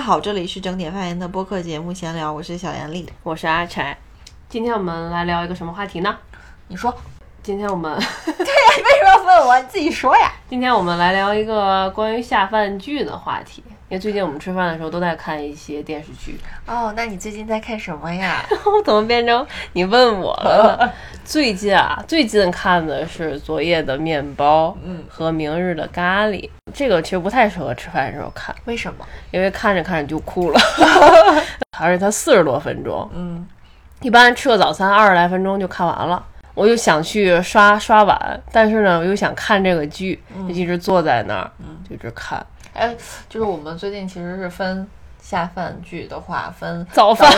大家好，这里是整点发言的播客节目闲聊，我是小严丽。我是阿柴，今天我们来聊一个什么话题呢？你说，今天我们 对呀、啊为什么要问我？你自己说呀。今天我们来聊一个关于下饭剧的话题，因为最近我们吃饭的时候都在看一些电视剧。哦，那你最近在看什么呀？我怎么变成你问我了？最近啊，最近看的是昨夜的面包，嗯和明日的咖喱。这个其实不太适合吃饭的时候看，为什么？因为看着看着就哭了，而且它四十多分钟，嗯，一般吃个早餐二十来分钟就看完了。我就想去刷刷碗，但是呢，我又想看这个剧，就一直坐在那儿，就一直看。哎，就是我们最近其实是分下饭剧的话，分早饭。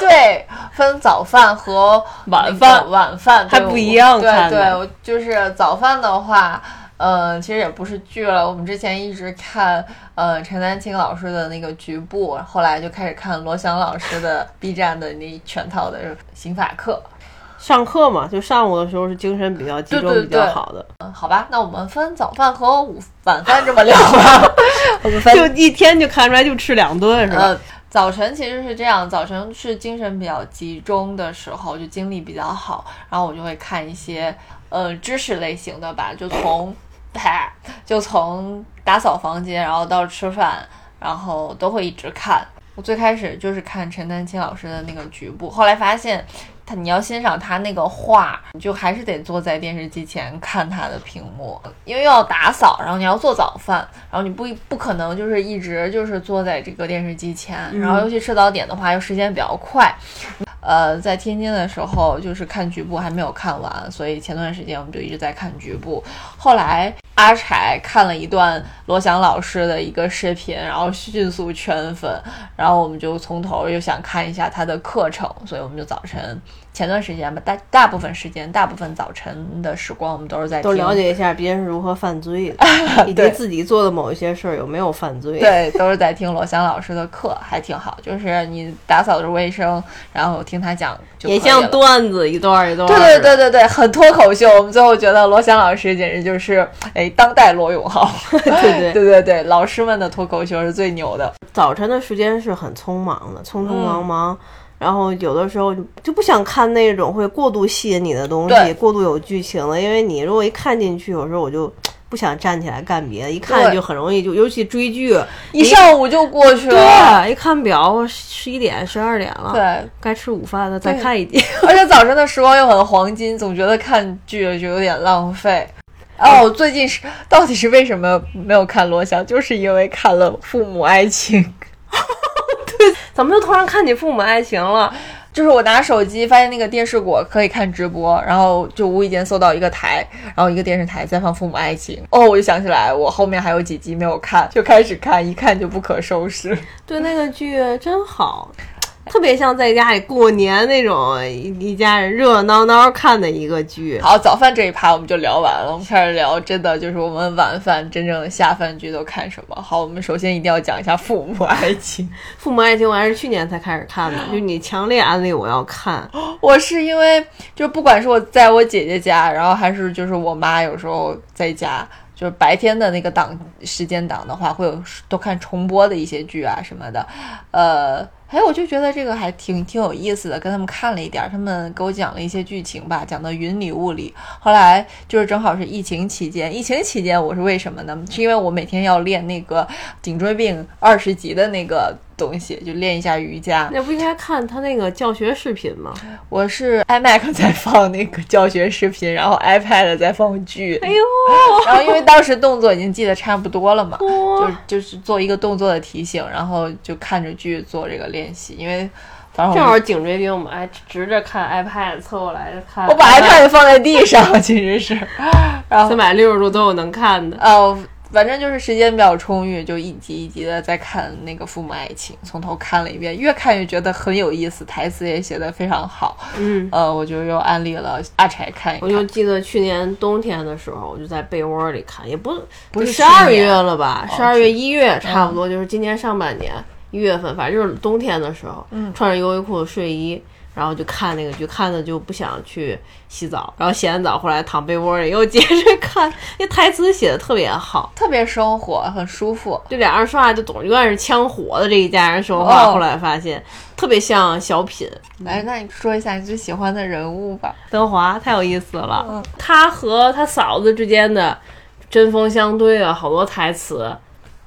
对，分早饭和晚饭。晚饭还不一样对对，我就是早饭的话。呃，其实也不是剧了，我们之前一直看呃陈丹青老师的那个局部，后来就开始看罗翔老师的 B 站的那全套的刑法课。上课嘛，就上午的时候是精神比较集中、对对比较好的，嗯，好吧，那我们分早饭和午晚饭这么聊吧。我们分就一天就看出来就吃两顿是吧？呃，早晨其实是这样，早晨是精神比较集中的时候，就精力比较好，然后我就会看一些呃知识类型的吧，就从啪，就从打扫房间，然后到吃饭，然后都会一直看。我最开始就是看陈丹青老师的那个局部，后来发现他你要欣赏他那个画，你就还是得坐在电视机前看他的屏幕，因为要打扫，然后你要做早饭，然后你不不可能就是一直就是坐在这个电视机前，然后尤其吃早点的话，又时间比较快。呃，在天津的时候，就是看局部还没有看完，所以前段时间我们就一直在看局部。后来阿柴看了一段罗翔老师的一个视频，然后迅速圈粉，然后我们就从头又想看一下他的课程，所以我们就早晨前段时间吧，大大部分时间，大部分早晨的时光，我们都是在都听了解一下别人是如何犯罪的，以及自己做的某一些事儿有没有犯罪。，对，都是在听罗翔老师的课，还挺好。就是你打扫着卫生，然后听他讲就也像段子一段儿一段儿对。对对对对，很脱口秀。我们最后觉得罗翔老师简直就是哎，当代罗永浩。对对对对对，老师们的脱口秀是最牛的。早晨的时间是很匆忙的，匆匆忙忙。然后有的时候就就不想看那种会过度吸引你的东西，过度有剧情的，因为你如果一看进去，有时候我就不想站起来干别的，一看就很容易就，尤其追剧，一上午就过去了。对，一看表十一点十二点了，对，该吃午饭了，再看一集。而且早晨的时光又很黄金，总觉得看剧就有点浪费。哦，最近是到底是为什么没有看罗翔？就是因为看了《父母爱情》。怎么就突然看你《父母爱情》了？就是我拿手机发现那个电视果可以看直播，然后就无意间搜到一个台，然后一个电视台在放《父母爱情》，哦，我就想起来我后面还有几集没有看，就开始看，一看就不可收拾。对，那个剧真好，特别像在家里过年那种一一家人热热闹闹看的一个剧。好，早饭这一趴我们就聊完了，我们开始聊真的就是我们晚饭真正的下饭剧都看什么。好，我们首先一定要讲一下《父母爱情》。父母爱情我还是去年才开始看的，就你强烈安利我要看。我是因为就不管是我在我姐姐家，然后还是就是我妈有时候在家，就是白天的那个档时间档的话，会有都看重播的一些剧啊什么的，呃。哎，我就觉得这个还挺挺有意思的，跟他们看了一点，他们给我讲了一些剧情吧，讲的云里雾里。后来就是正好是疫情期间，疫情期间我是为什么呢？是因为我每天要练那个颈椎病二十级的那个东西，就练一下瑜伽。那不应该看他那个教学视频吗？我是 iMac 在放那个教学视频，然后 iPad 在放剧。哎呦，然后因为当时动作已经记得差不多了嘛，哇就就是做一个动作的提醒，然后就看着剧做这个练习。因为正正好颈椎病，我们还直着看 iPad，侧过来看。我把 iPad 放在地上，其实是，然后三百六十度都有能看的。呃，反正就是时间比较充裕，就一集一集的在看那个《父母爱情》，从头看了一遍，越看越觉得很有意思，台词也写的非常好。嗯，呃，我就又安利了阿柴看一看。我就记得去年冬天的时候，我就在被窝里看，也不不是十二月了吧？哦十二月一月差不多，就是今年上半年一月份，反正就是冬天的时候，嗯穿着优衣库的睡衣，然后就看那个剧，看的就不想去洗澡，然后洗完澡回来躺被窝里又接着看，那台词写的特别好，特别生活，很舒服。这俩人说话就总永远是枪火的这一家人说话，哦后来发现特别像小品。来，那你说一下你最喜欢的人物吧。德华太有意思了，嗯他和他嫂子之间的针锋相对啊，好多台词。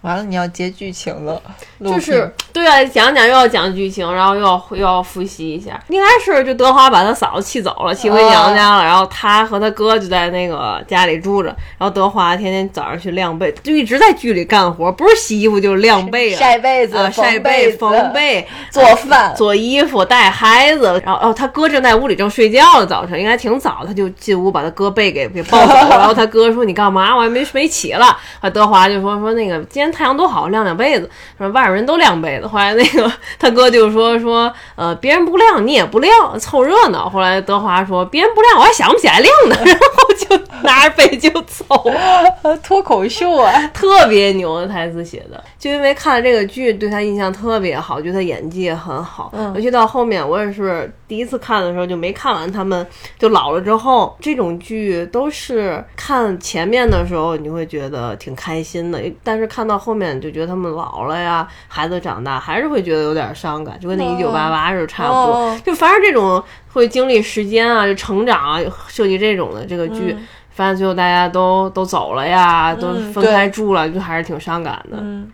完了，你要接剧情了，就是对啊，讲讲又要讲剧情，然后又要又要复习一下。应该是就德华把他嫂子气走了，气回娘家了，然后他和他哥就在那个家里住着，然后德华天天早上去晾被，就一直在剧里干活，不是洗衣服就是晾被啊，晒被子、啊晒被、缝被、做饭、做衣服、带孩子，然后哦，他哥正在屋里正睡觉呢，早晨应该挺早，他就进屋把他哥被给给抱走了。然后他哥说：“你干嘛？我还没没起了。”啊德华就说：“说那个今天太阳多好，晾晾被子。说外边人都晾被子。后来那个 他哥就说说呃别人不晾你也不晾，凑热闹。后来德华说别人不晾我还想不起来晾呢，然后就 拿着被就走。脱口秀啊，特别牛的台词写的，就因为看了这个剧，对他印象特别好，觉得他演技也很好。嗯尤其到后面，我也是第一次看的时候就没看完，他们就老了之后，这种剧都是看前面的时候你会觉得挺开心的，但是看到后面就觉得他们老了呀，孩子长大，还是会觉得有点伤感，就跟那一九八八似的差不多。哦就凡是这种会经历时间啊、就成长啊，设计这种的这个剧。嗯发现最后大家都都走了呀，都嗯分开住了，就还是挺伤感的。嗯，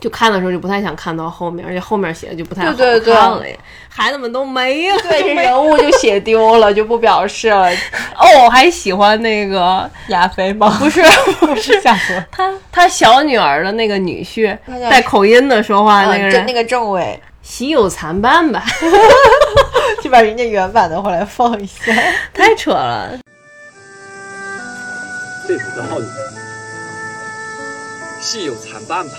就看的时候就不太想看到后面，而且后面写的就不太好看对对对了呀。孩子们都没了，对，这 人物就写丢了，就不表示了。哦，我还喜欢那个，亚飞吗？不是 不是！他他小女儿的那个女婿带口音的说话那个人，啊那个政委，喜有残伴吧，就把人家原版的后来放一下。太扯了。这不到你，是有残伴吧？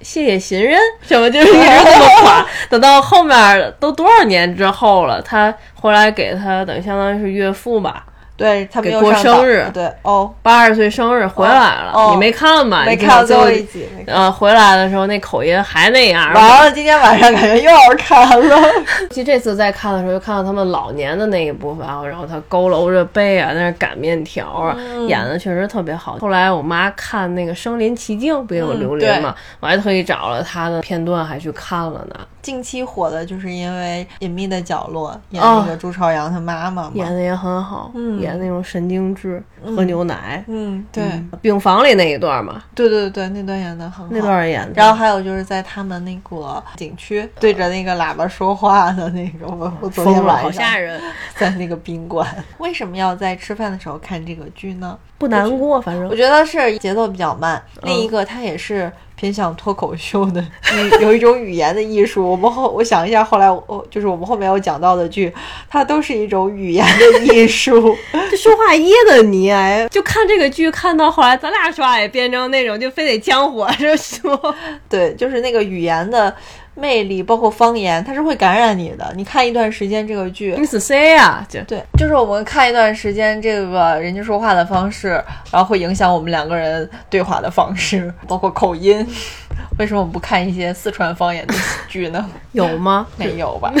谢谢行人，什么就是一直这么夸，等到后面都多少年之后了，他回来给他等于相当于是岳父吧，对他们给过生日对哦，八十岁生日回来了，哦你没看吗？没看到最后一集。呃，回来的时候那口音还那样。完了，今天晚上感觉又要看了。其实这次再看的时候，就看到他们老年的那一部分啊，然后他佝偻着背啊，在那擀面条啊，嗯演的确实特别好。后来我妈看那个《身临其境》，不也有嗯刘琳嘛，我还特意找了他的片段，还去看了呢。近期火的就是因为《隐秘的角落》演哦那个朱朝阳他妈妈嘛。演的也很好，嗯演那种神经质，喝牛奶，嗯，对，病房里那一段嘛，对对对，那段演的很好。那段演的。然后还有就是在他们那个景区对着那个喇叭说话的那个，我我昨天晚上，好吓人，在那个宾馆。为什么要在吃饭的时候看这个剧呢？不难过，反正我觉得是节奏比较慢，嗯另一个它也是偏向脱口秀的，语 有一种语言的艺术。我们后我想一下，后来我就是我们后面有讲到的剧，它都是一种语言的艺术。这说话噎的你哎，就看这个剧看到后来，咱俩说话也变成那种就非得呛火着说。对，就是那个语言的魅力，包括方言，它是会感染你的。你看一段时间这个剧，你是谁呀？就对，就是我们看一段时间这个人家说话的方式，然后会影响我们两个人对话的方式，包括口音。为什么我们不看一些四川方言的剧呢？有吗？没有吧？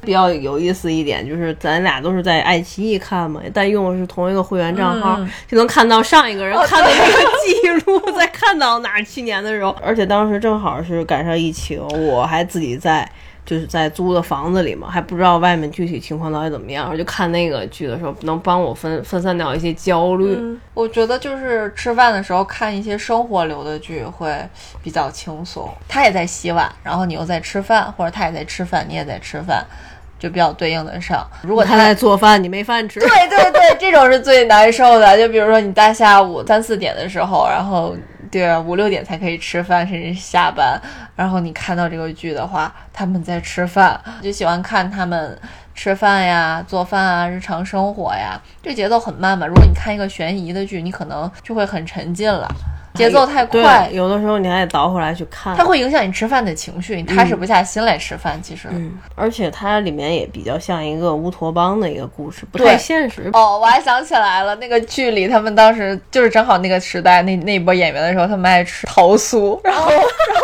比较有意思一点就是咱俩都是在爱奇艺看嘛，但用的是同一个会员账号，嗯就能看到上一个人看的那个记录，再看到哪儿去年的时候，而且当时正好是赶上疫情，我还自己在。就是在租的房子里嘛，还不知道外面具体情况到底怎么样，我就看那个剧的时候，能帮我分分散掉一些焦虑。嗯，我觉得就是吃饭的时候看一些生活流的剧会比较轻松。他也在洗碗，然后你又在吃饭，或者他也在吃饭，你也在吃饭，就比较对应得上。如果他在做饭，你没饭吃。对对对，这种是最难受的。就比如说你大下午三四点的时候，然后对五六点才可以吃饭，甚至下班，然后你看到这个剧的话，他们在吃饭，就喜欢看他们吃饭呀、做饭啊、日常生活呀，这节奏很慢嘛。如果你看一个悬疑的剧，你可能就会很沉浸了。节奏太快，有的时候你还得倒回来去看。它会影响你吃饭的情绪，你踏实不下心来吃饭。其实，嗯，而且它里面也比较像一个乌托邦的一个故事，不太现实。哦，我还想起来了，那个剧里他们当时就是正好那个时代那那一波演员的时候，他们爱吃桃酥，然后然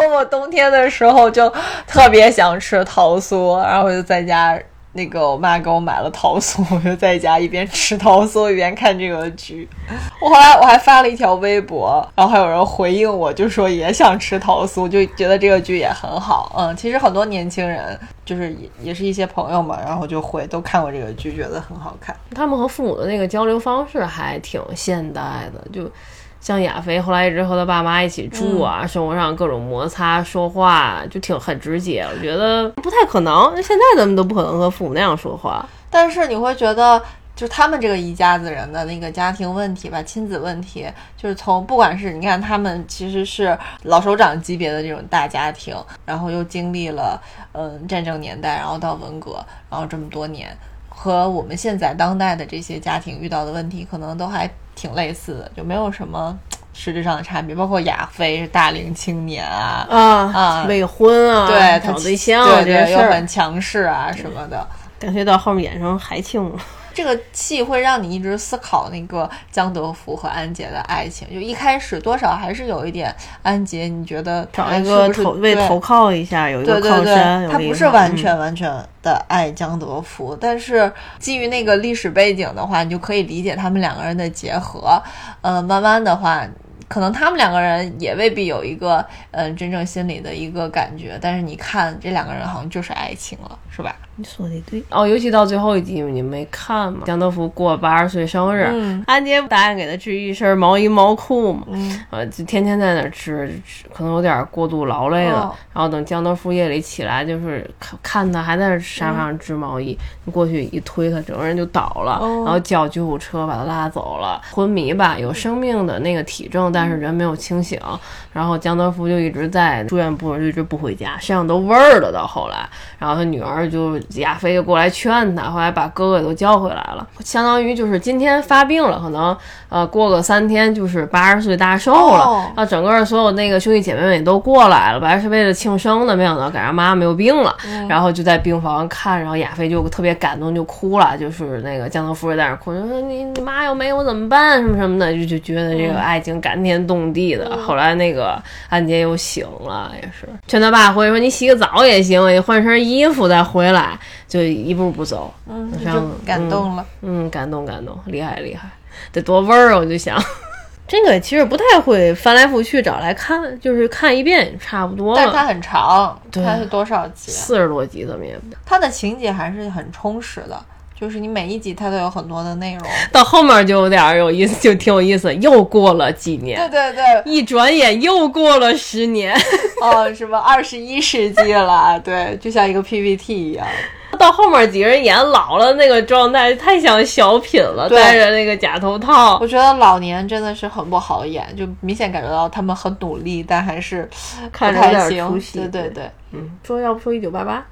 后我冬天的时候就特别想吃桃酥，然后我就在家。那个我妈给我买了桃酥，我就在家一边吃桃酥一边看这个剧。我后来我还发了一条微博，然后还有人回应我，就说也想吃桃酥，就觉得这个剧也很好。嗯，其实很多年轻人就是也也是一些朋友嘛，然后就会都看过这个剧，觉得很好看。他们和父母的那个交流方式还挺现代的，就像亚飞后来一直和他爸妈一起住啊，生活上各种摩擦，说话就挺很直接。我觉得不太可能，现在咱们都不可能和父母那样说话。但是你会觉得，就是他们这个一家子人的那个家庭问题吧，亲子问题，就是从不管是你看他们其实是老首长级别的这种大家庭，然后又经历了嗯战争年代，然后到文革，然后这么多年，和我们现在当代的这些家庭遇到的问题，可能都还挺类似的，就没有什么实质上的差别。包括亚飞是大龄青年啊，啊啊未婚啊，对他找对象啊对对，又很，强势啊什么的。感觉到后面演成海清了。这个戏会让你一直思考那个江德福和安杰的爱情，就一开始多少还是有一点安杰，你觉得找哎一个投为对投靠一下，有一个靠山，，他不是完全完全的爱江德福，但是基于那个历史背景的话，你就可以理解他们两个人的结合。呃，慢慢的话，可能他们两个人也未必有一个嗯、呃真正心里的一个感觉，但是你看这两个人好像就是爱情了，是吧？你说的对哦，尤其到最后一集你没看吗？江德福过八十岁生日，嗯安杰答应给他织一身毛衣毛裤嘛，嗯呃，就天天在那儿织，可能有点过度劳累了。哦然后等江德福夜里起来，就是看看他还在沙发上织毛衣，你过去一推他，整个人就倒了，哦然后叫救护车把他拉走了，昏迷吧，有生命的那个体征，但是人没有清醒。然后江德福就一直在住院部，就一直不回家，身上都味儿了。到后来，然后他女儿就亚飞就过来劝他，后来把哥哥都叫回来了，相当于就是今天发病了，可能呃过个三天就是八十岁大寿了，哦然后整个所有那个兄弟姐妹们也都过来了，本来是为了庆生的，没想到赶上妈妈没有病了，然后就在病房看，然后亚飞就特别感动，就哭了，就是那个江德福也在那哭，就说你你妈要没有怎么办什么什么的，就就觉得这个爱情感天动地的。后来那个安杰又醒了，也是劝他爸回去说你洗个澡也行，你换身衣服再回来，就一步步走，嗯，上就感动了。嗯，感动感动，厉害厉害，得多温儿啊！我就想，这个其实不太会翻来覆去找来看，就是看一遍差不多。但是它很长，对它是多少集？四十多集怎么也它的情节还是很充实的，就是你每一集它都有很多的内容。到后面就有点儿有意思，就挺有意思。又过了几年，对对对，一转眼又过了十年，哦，什么二十一世纪了？对，就像一个 PPT 一样。到后面几个人演老了那个状态，太像小品了，对戴着那个假头套我。觉得老年真的是很不好演，就明显感觉到他们很努力，但还是不看着有点太行。出戏对对对，嗯，说要不说一九八八？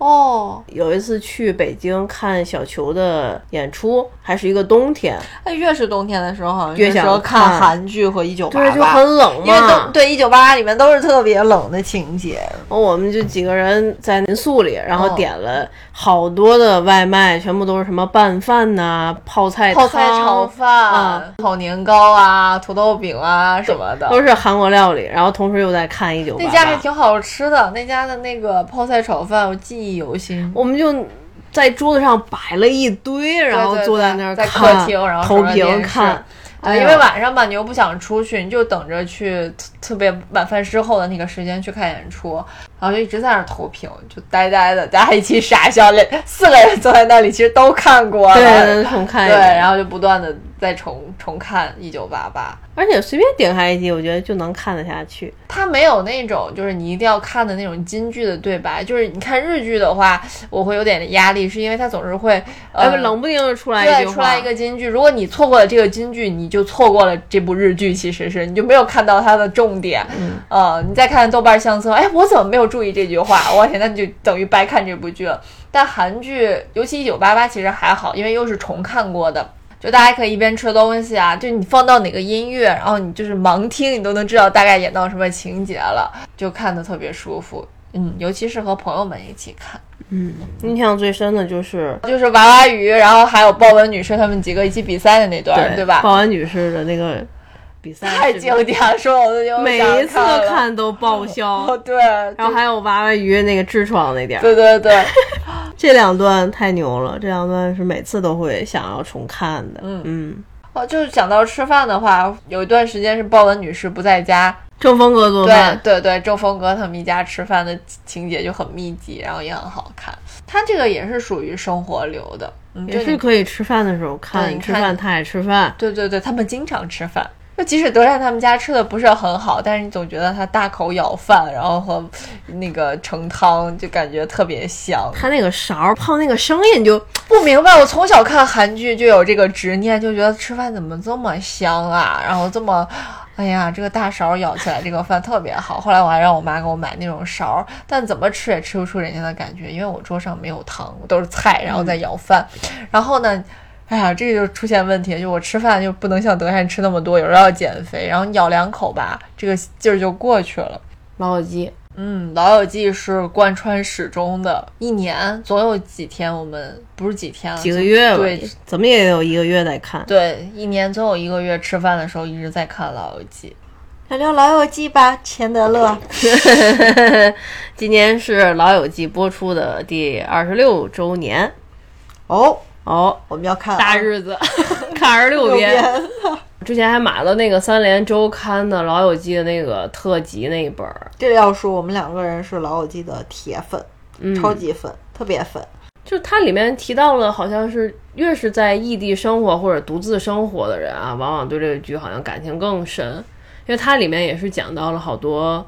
哦，有一次去北京看小球的演出，还是一个冬天，哎，越是冬天的时候，好像越想看看。韩剧和一九八对，就八。很冷因为嘛都。对一九八八里面都是特别冷的情节，我们就几个人在民宿里，然后哦。点了好多的外卖，全部都是什么拌饭呐、泡菜泡菜炒饭、啊。炒年糕啊、土豆饼啊什么的，都是韩国料理，然后同时又在看一九八八。那家还，挺好吃的，那家的那个泡菜炒饭我记忆犹新。我们就在桌子上摆了一堆，然后坐在那儿在看，客厅，然后投屏看。因为晚上吧，你又不想出去，你就等着去特特别晚饭之后的那个时间去看演出，然后就一直在那儿投屏，就呆呆的，大家一起傻笑，连四个人坐在那里，其实都看过了，对，重看对，然后就不断的在重重看《一九八八》。而且随便点开一集，我觉得就能看得下去。它没有那种就是你一定要看的那种金句的对白，就是你看日剧的话，我会有点压力，是因为它总是会呃哎，冷不丁就出来出来一个金句，如果你错过了这个金句，你就错过了这部日剧，其实是你就没有看到它的重点。嗯，呃，你再看豆瓣相册，哎，我怎么没有注意这句话？我天，那你就等于白看这部剧了。但韩剧，尤其一九八八，其实还好，因为又是重看过的。就大家可以一边吃东西啊，就你放到哪个音乐，然后你就是盲听，你都能知道大概演到什么情节了，就看的特别舒服。嗯，尤其是和朋友们一起看，嗯印象最深的就是就是娃娃鱼，然后还有豹纹女士他们几个一起比赛的那段，对吧？豹纹女士的那个比赛太经典了，说我每一次看都爆笑 哦，。对，然后还有娃娃鱼那个痔疮那点儿，对对对，这两段太牛了，这两段是每次都会想要重看的。嗯嗯，哦，就是讲到吃饭的话，有一段时间是鲍文女士不在家，郑峰哥做饭，对对，郑峰哥他们一家吃饭的情节就很密集，然后也很好看。他这个也是属于生活流的，嗯，也就是可以吃饭的时候看你吃饭，他也吃饭。对对对，他们经常吃饭。就即使德善他们家吃的不是很好，但是你总觉得他大口舀饭，然后和那个盛汤，就感觉特别香。他那个勺儿泡那个声音就不明白，我从小看韩剧就有这个执念，就觉得吃饭怎么这么香啊，然后这么，哎呀，这个大勺舀起来这个饭特别好。后来我还让我妈给我买那种勺，但怎么吃也吃不出人家的感觉，因为我桌上没有汤，都是菜，然后再舀饭。然后呢，哎呀，这个就出现问题，就我吃饭就不能像德善吃那么多，有时候要减肥，然后咬两口吧，这个劲儿就过去了。老友记，嗯，《老友记》是贯穿始终的，一年总有几天我们不是几天了，几个月吧，对怎么也有一个月在看。对，一年总有一个月吃饭的时候一直在看《老友记聊聊《老友记》吧，钱德勒。今年是《老友记》播出的第二十六周年哦，哦，我们要看啊大日子，看二十六右遍。边之前还买了那个三联周刊的《老友记》的那个特辑那一本儿，这个要说，我们两个人是《老友记》的铁粉，嗯超级粉，特别粉。就它里面提到了，好像是越是在异地生活或者独自生活的人啊，往往对这个剧好像感情更深，因为它里面也是讲到了好多。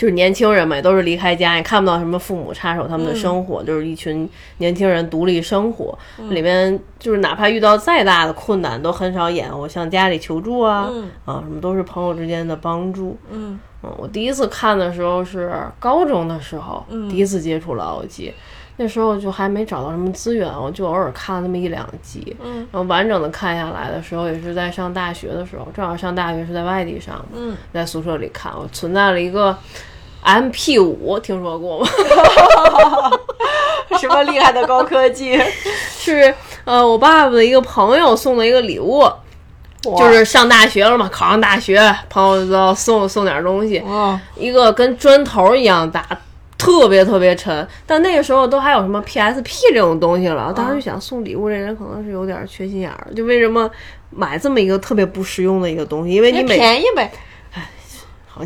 就是年轻人嘛，也都是离开家，也看不到什么父母插手他们的生活，就是一群年轻人独立生活。里面就是哪怕遇到再大的困难，都很少演我向家里求助啊，嗯。啊，什么都是朋友之间的帮助。嗯。嗯，我第一次看的时候是高中的时候，第一次接触老友记，那时候就还没找到什么资源，我就偶尔看了那么一两集，嗯，然后完整的看下来的时候，也是在上大学的时候，正好上大学是在外地上的，嗯，在宿舍里看，我存在了一个 MP 五，听说过吗？什么厉害的高科技？是呃我爸爸的一个朋友送的一个礼物，就是上大学了嘛，考上大学，朋友都要送送点东西，嗯，一个跟砖头一样大，特别特别沉。但那个时候都还有什么 PSP 这种东西了，当时就想送礼物这人可能是有点缺心眼儿，就为什么买这么一个特别不实用的一个东西？因为你你每便宜呗。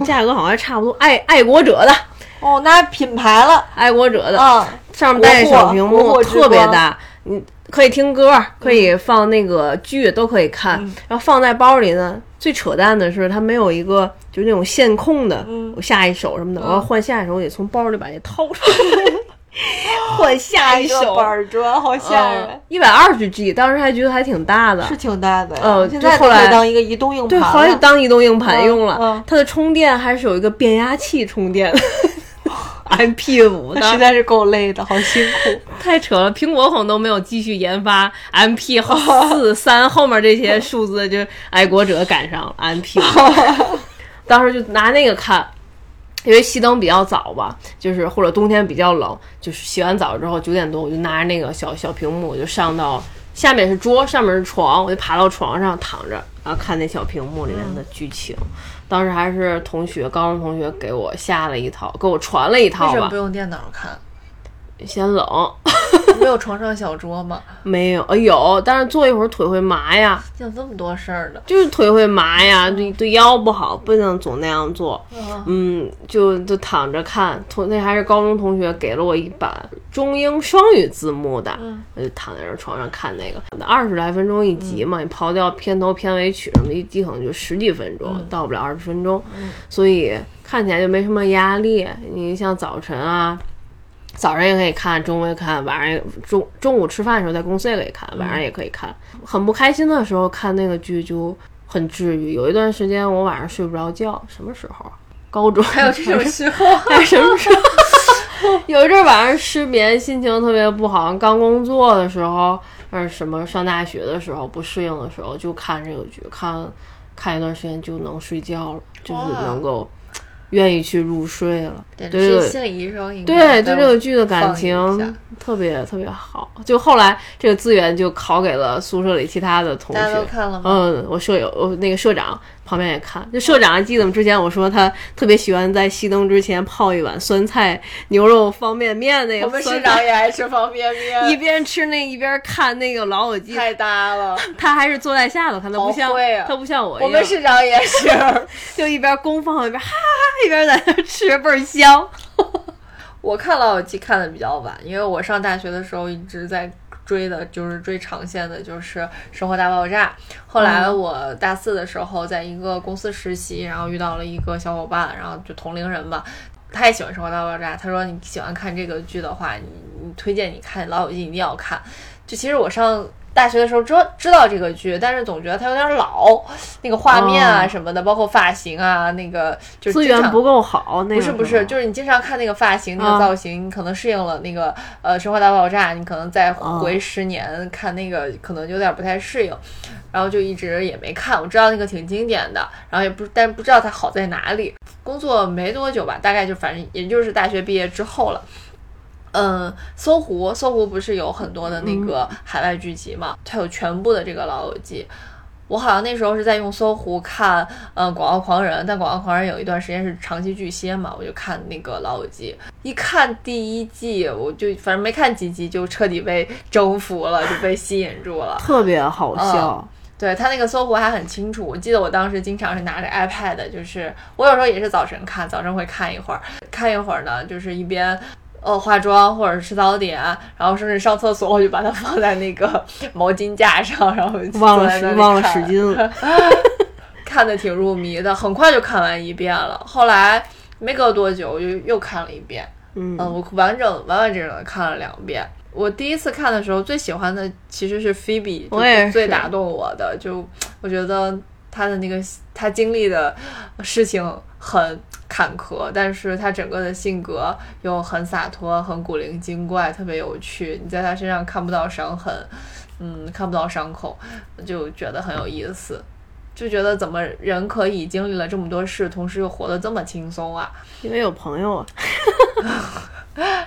价格好像还差不多，爱爱国者的，哦，那品牌了。爱国者的，嗯，上面带着小屏幕，特别大，你可以听歌，可以放那个剧，都可以看。嗯然后放在包里呢，最扯淡的是它没有一个就是那种线控的，嗯我下一首什么的，我要换下一首，我得从包里把这掏出来，换下一首。板砖，好吓人。一百二十 G，当时还觉得还挺大的，是挺大的，嗯现在就后来当一个移动硬盘对，了。后来就当移动硬盘用了。嗯嗯它的充电还是有一个变压器充电的，MP 五的，那实在是够累的，好辛苦。太扯了，苹果可能都没有继续研发 MP 四 三后面这些数字，就爱国者赶上了 MP 五。当时就拿那个看，因为熄灯比较早吧，就是或者冬天比较冷，就是洗完澡之后九点多，我就拿着那个小小屏幕，我就上到下面是桌，上面是床，我就爬到床上躺着，然后看那小屏幕里面的剧情。当时还是同学，高中同学给我下了一套，给我传了一为套吧什么不。用电脑看？嫌冷，没有床上小桌吗？没有，呃有，但是坐一会儿腿会麻呀，有这么多事儿的。就是腿会麻呀，对对腰不好，不能总那样做。嗯嗯，就就躺着看，同那还是高中同学给了我一版中英双语字幕的，我就躺在这床上看那个，二十来分钟一集嘛，你刨掉片头片尾曲什么的，一集可能就十几分钟，到不了二十分钟，所以看起来就没什么压力。你像早晨啊。早上也可以看，中午也看，晚上也中中午吃饭的时候在公司也可以看，晚上也可以看。很不开心的时候看那个剧就很治愈。有一段时间我晚上睡不着觉，什么时候啊？高中 还有这种时候，还有什么时候？有一阵儿晚上失眠，心情特别不好。刚工作的时候，还是什么上大学的时候不适应的时候，就看这个剧，看看一段时间就能睡觉了，就是能够愿意去入睡了。对对直是心理医生对，对这个剧的感情特别特别好。就后来这个资源就拷给了宿舍里其他的同大家都学。看了吗？嗯，我舍友，我那个社长旁边也看。就社长还记得吗？之前我说他特别喜欢在熄灯之前泡一碗酸菜牛肉方便面，那个我们酸菜市长也爱吃方便面，一边吃那一边看那个《老友记》，太搭了。他还是坐在下头看，他不像、啊他不像我一样，我们社长也是，就一边公放一边哈哈哈一边在那吃，倍儿香。我看《老友记》看的比较晚，因为我上大学的时候一直在追的，就是追长线的，就是《生活大爆炸》。后来我大四的时候，在一个公司实习，然后遇到了一个小伙伴，然后就同龄人吧，他也喜欢《生活大爆炸》，他说你喜欢看这个剧的话，你你推荐你看《老友记》，一定要看。就其实我上大学的时候知知道这个剧，但是总觉得它有点老，那个画面啊哦什么的，包括发型啊，那个就是资源不够好，那个不是不是，就是你经常看那个发型、那啊个造型，你可能适应了那个呃《生活大爆炸》，你可能再啊回十年看那个，可能有点不太适应，然后就一直也没看。我知道那个挺经典的，然后也不但不知道它好在哪里。工作没多久吧，大概就反正也就是大学毕业之后了。嗯，搜狐，搜狐不是有很多的那个海外剧集嘛？它有全部的这个《老友记》。我好像那时候是在用搜狐看，嗯，《广告狂人》，但《广告狂人》有一段时间是长期巨蟹嘛，我就看那个《老友记》。一看第一季，我就反正没看几集，就彻底被征服了，就被吸引住了。特别好笑。对他那个搜狐还很清楚，我记得我当时经常是拿着 iPad，就是我有时候也是早晨看，早晨会看一会儿，看一会儿呢，就是一边呃化妆或者吃早点，然后甚至上厕所，我就把它放在那个 毛巾架上，然后忘了忘了使劲了，看的挺入迷的，很快就看完一遍了。后来没隔多久，我就又看了一遍。嗯嗯，我完整完完整整的看了两遍。我第一次看的时候，最喜欢的其实是菲比，我也是最打动我的。就我觉得他的那个他经历的事情很坎坷，但是他整个的性格又很洒脱、很古灵精怪，特别有趣。你在他身上看不到伤痕，嗯，看不到伤口，就觉得很有意思。就觉得怎么人可以经历了这么多事，同时又活得这么轻松啊？因为有朋友啊。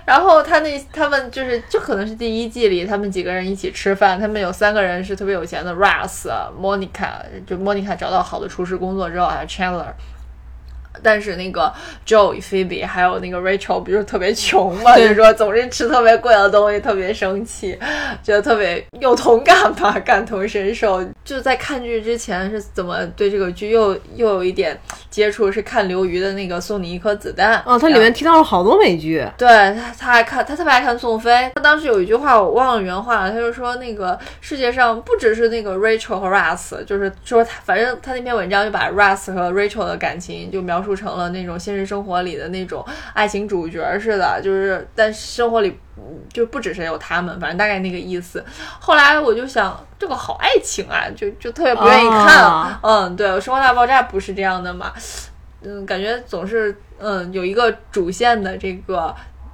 然后他那他们就是，就可能是第一季里他们几个人一起吃饭，他们有三个人是特别有钱的，Russ、Monica，就 Monica 找到好的厨师工作之后，还有 Chandler。但是那个 Joey、Phoebe 还有那个 Rachel 不就是特别穷嘛，就是说总是吃特别贵的东西，特别生气，觉得特别有同感吧，感同身受。就在看剧之前是怎么对这个剧又又有一点接触，是看刘瑜的那个《送你一颗子弹》哦，它里面提到了好多美剧。对他，他还看，他特别爱看宋飞。他当时有一句话我忘了原话了，他就说那个世界上不只是那个 Rachel 和 Russ，就是说他反正他那篇文章就把 Russ 和 Rachel 的感情就描述成了那种现实生活里的那种爱情主角似的，就是但生活里嗯就不只是有他们，反正大概那个意思。后来我就想，这个好爱情啊，就就特别不愿意看。啊嗯，对，《生活大爆炸》不是这样的嘛。嗯，感觉总是嗯有一个主线的这个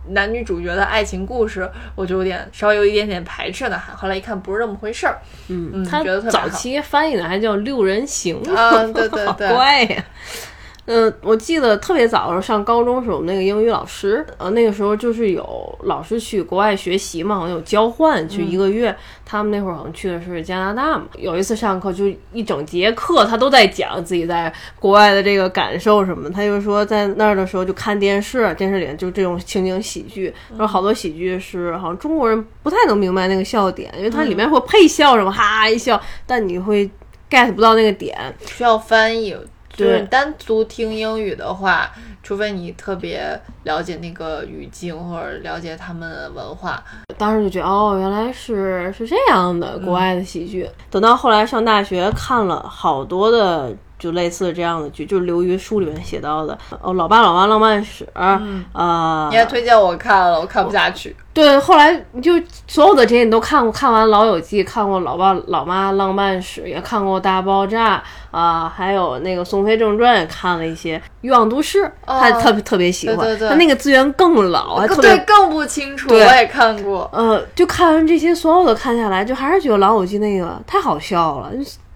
男女主角的爱情故事，我就有点稍微有一点点排斥呢。后来一看不是这么回事儿，嗯嗯觉得特别好早期翻译的还叫六人行啊对对 对好怪呀。嗯，我记得特别早的时候上高中时候，我们那个英语老师，呃，那个时候就是有老师去国外学习嘛，好像有交换去一个月。他们那会儿好像去的是加拿大嘛。有一次上课就一整节课，他都在讲自己在国外的这个感受什么。他就说在那儿的时候就看电视，电视里就这种情景喜剧，然后好多喜剧是好像中国人不太能明白那个笑点，因为它里面会配笑什么，哈哈一笑，但你会 get 不到那个点。需要翻译。就是你单独听英语的话，除非你特别了解那个语境或者了解他们的文化，当时就觉得哦，原来是是这样的国外的喜剧。等到后来上大学，看了好多的就类似这样的剧，就是刘瑜书里面写到的哦，《老爸老妈浪漫史》嗯啊，你也推荐我看了，我看不下去。对，后来你就所有的这些你都看过，看完《老友记》，看过《老爸老妈浪漫史》，也看过《大爆炸》啊、还有那个《宋飞正传》也看了一些，《欲望都市》他哦特别特别喜欢，对对对他那个资源更老，还特对，更不清楚，我也看过。呃，就看完这些所有的看下来，就还是觉得《老友记》那个太好笑了，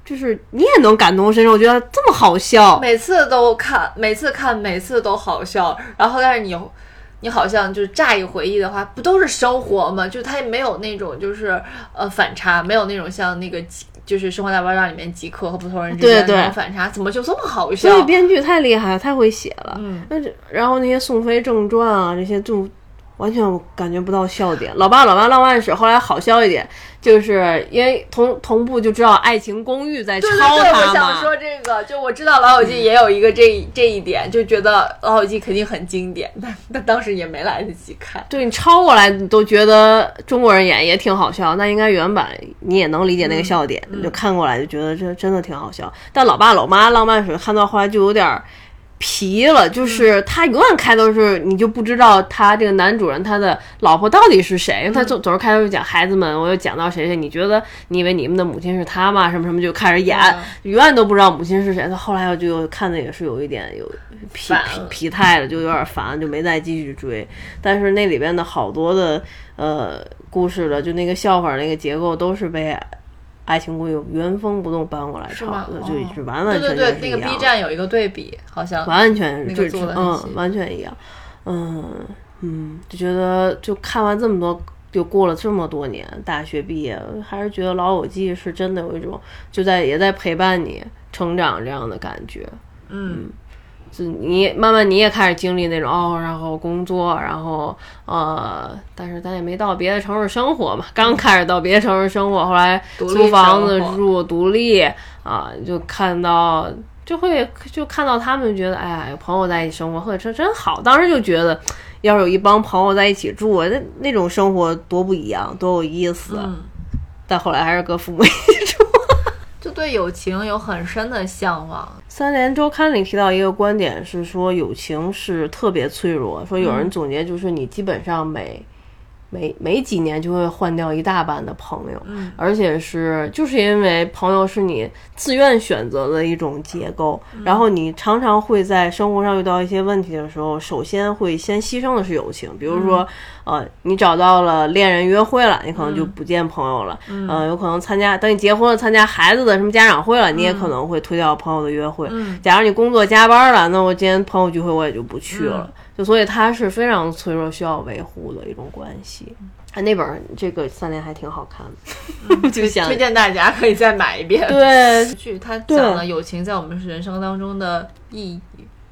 就是你也能感同身受，我觉得这么好笑。每次都看，每次看，每次都好笑。然后，但是你，你好像就是乍一回忆的话，不都是生活吗？就他也没有那种就是呃反差，没有那种像那个就是《生活大爆炸》里面吉克和普通人之间的那种反差，怎么就这么好笑所？以编剧太厉害了，太会写了。嗯，那这然后那些宋飞正传啊，这些就完全感觉不到笑点。老爸老妈浪漫史后来好笑一点，就是因为同同步就知道《爱情公寓》在抄对对对，我想。说这个，就我知道《老友记》也有一个这一这一点，就觉得《老友记》肯定很经典，但 但当时也没来得及看。对你抄过来，你都觉得中国人演也挺好笑，那应该原版你也能理解那个笑点，嗯就看过来就觉得这真的挺好笑。但老爸老妈浪漫史看到后来就有点儿皮了，嗯就是他永远开头是你就不知道他这个男主人他的老婆到底是谁，他嗯总总是开头就讲孩子们，我又讲到谁谁，你觉得你以为你们的母亲是他吗？什么什么就开始演，嗯永远都不知道母亲是谁。他后来我就看的也是有一点有疲烦疲疲态了，就有点烦，就没再继续追。但是那里边的好多的呃故事的，就那个笑话那个结构都是被。爱情公寓原封不动搬过来是吗？炒的，哦。就是完完对全全，是对对那个 B 站有一个对比，好像完全就嗯，完全一样，嗯嗯，就觉得就看完这么多，就过了这么多年，大学毕业，还是觉得《老友记》是真的有一种就在也在陪伴你成长这样的感觉。嗯，就你慢慢你也开始经历那种哦，然后工作，然后呃，但是咱也没到别的城市生活嘛，刚开始到别的城市生活，后来独租房子住独立啊，就看到就会就看到他们觉得哎呀，有朋友在一起生活，或者这真好，当时就觉得要是有一帮朋友在一起住，那那种生活多不一样，多有意思。嗯，但后来还是跟父母 对友情有很深的向往。三联周刊里提到一个观点是说，友情是特别脆弱。说有人总结就是，你基本上每、每每几年就会换掉一大半的朋友，嗯。而且是就是因为朋友是你自愿选择的一种结构，然后你常常会在生活上遇到一些问题的时候，首先会先牺牲的是友情，比如说，呃，你找到了恋人约会了，你可能就不见朋友了，嗯、呃，有可能参加等你结婚了参加孩子的什么家长会了，你也可能会推掉朋友的约会。嗯。假如你工作加班了，那我今天朋友聚会我也就不去了。就所以它是非常脆弱，需要维护的一种关系。啊，那本儿这个三联还挺好看的，就想推荐大家可以再买一遍。对剧它讲了友情在我们人生当中的意义。